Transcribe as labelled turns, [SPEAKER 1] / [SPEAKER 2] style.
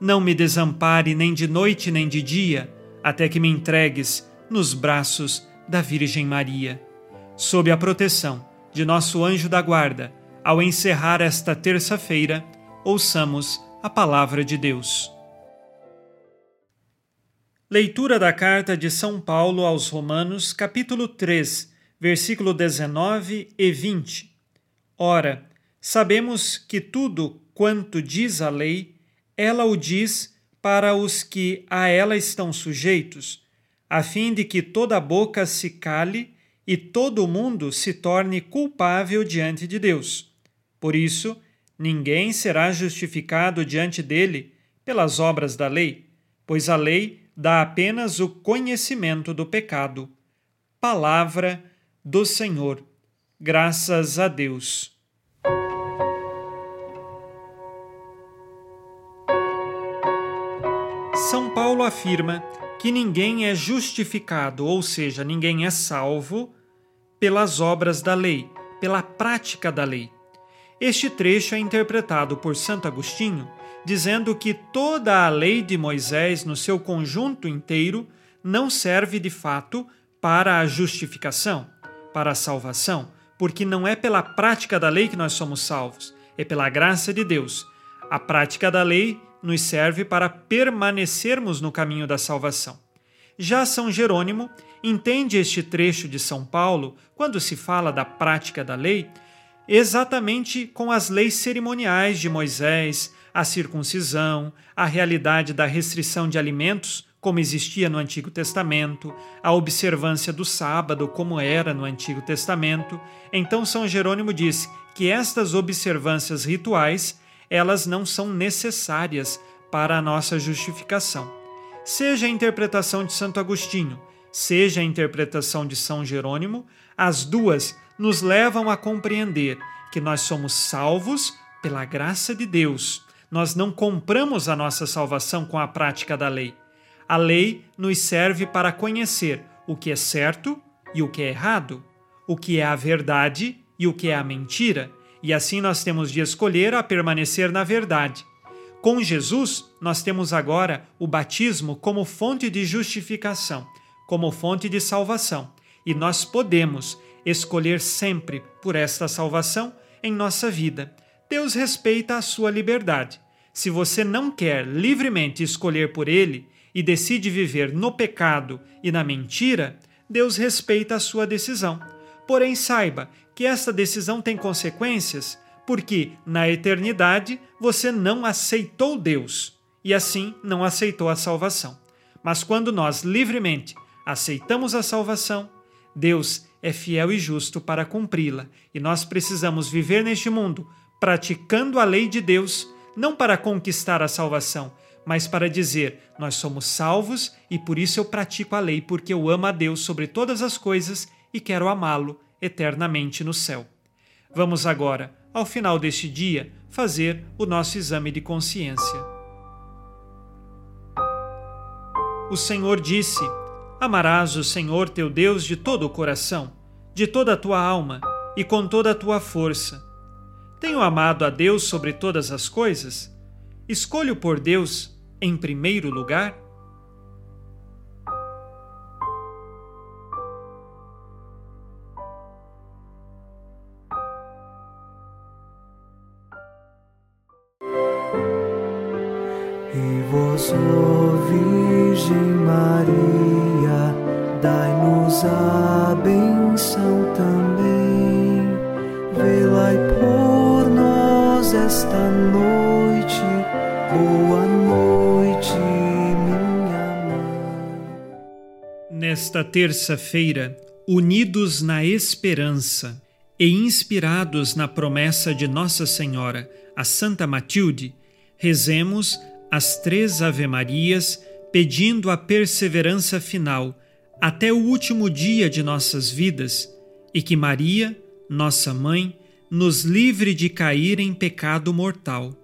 [SPEAKER 1] não me desampare nem de noite nem de dia, até que me entregues nos braços da Virgem Maria. Sob a proteção de nosso anjo da guarda, ao encerrar esta terça-feira, ouçamos a palavra de Deus. Leitura da carta de São Paulo aos Romanos, capítulo 3, versículo 19 e 20. Ora, sabemos que tudo quanto diz a lei, ela o diz para os que a ela estão sujeitos, a fim de que toda boca se cale e todo mundo se torne culpável diante de Deus. Por isso, ninguém será justificado diante dele pelas obras da lei, pois a lei dá apenas o conhecimento do pecado. Palavra do Senhor. Graças a Deus. São Paulo afirma que ninguém é justificado, ou seja, ninguém é salvo, pelas obras da lei, pela prática da lei. Este trecho é interpretado por Santo Agostinho dizendo que toda a lei de Moisés, no seu conjunto inteiro, não serve de fato para a justificação, para a salvação, porque não é pela prática da lei que nós somos salvos, é pela graça de Deus. A prática da lei nos serve para permanecermos no caminho da salvação. Já São Jerônimo entende este trecho de São Paulo, quando se fala da prática da lei, exatamente com as leis cerimoniais de Moisés, a circuncisão, a realidade da restrição de alimentos, como existia no Antigo Testamento, a observância do sábado, como era no Antigo Testamento. Então São Jerônimo diz que estas observâncias rituais, elas não são necessárias para a nossa justificação. Seja a interpretação de Santo Agostinho, seja a interpretação de São Jerônimo, as duas nos levam a compreender que nós somos salvos pela graça de Deus. Nós não compramos a nossa salvação com a prática da lei. A lei nos serve para conhecer o que é certo e o que é errado, o que é a verdade e o que é a mentira, e assim nós temos de escolher a permanecer na verdade. Com Jesus, nós temos agora o batismo como fonte de justificação, como fonte de salvação, e nós podemos escolher sempre por esta salvação em nossa vida. Deus respeita a sua liberdade. Se você não quer livremente escolher por Ele e decide viver no pecado e na mentira, Deus respeita a sua decisão. Porém, saiba que esta decisão tem consequências, porque na eternidade você não aceitou Deus e assim não aceitou a salvação. Mas quando nós livremente aceitamos a salvação, Deus é fiel e justo para cumpri-la, e nós precisamos viver neste mundo praticando a lei de Deus, não para conquistar a salvação, mas para dizer: nós somos salvos e por isso eu pratico a lei, porque eu amo a Deus sobre todas as coisas e quero amá-lo eternamente no céu. Vamos agora, ao final deste dia, fazer o nosso exame de consciência. O Senhor disse: Amarás o Senhor teu Deus de todo o coração, de toda a tua alma e com toda a tua força. Tenho amado a Deus sobre todas as coisas? Escolho por Deus em primeiro lugar?
[SPEAKER 2] Boa noite, minha mãe.
[SPEAKER 1] Nesta terça-feira, unidos na esperança e inspirados na promessa de Nossa Senhora, a Santa Matilde, rezemos as três Ave-Marias, pedindo a perseverança final até o último dia de nossas vidas e que Maria, nossa mãe, nos livre de cair em pecado mortal.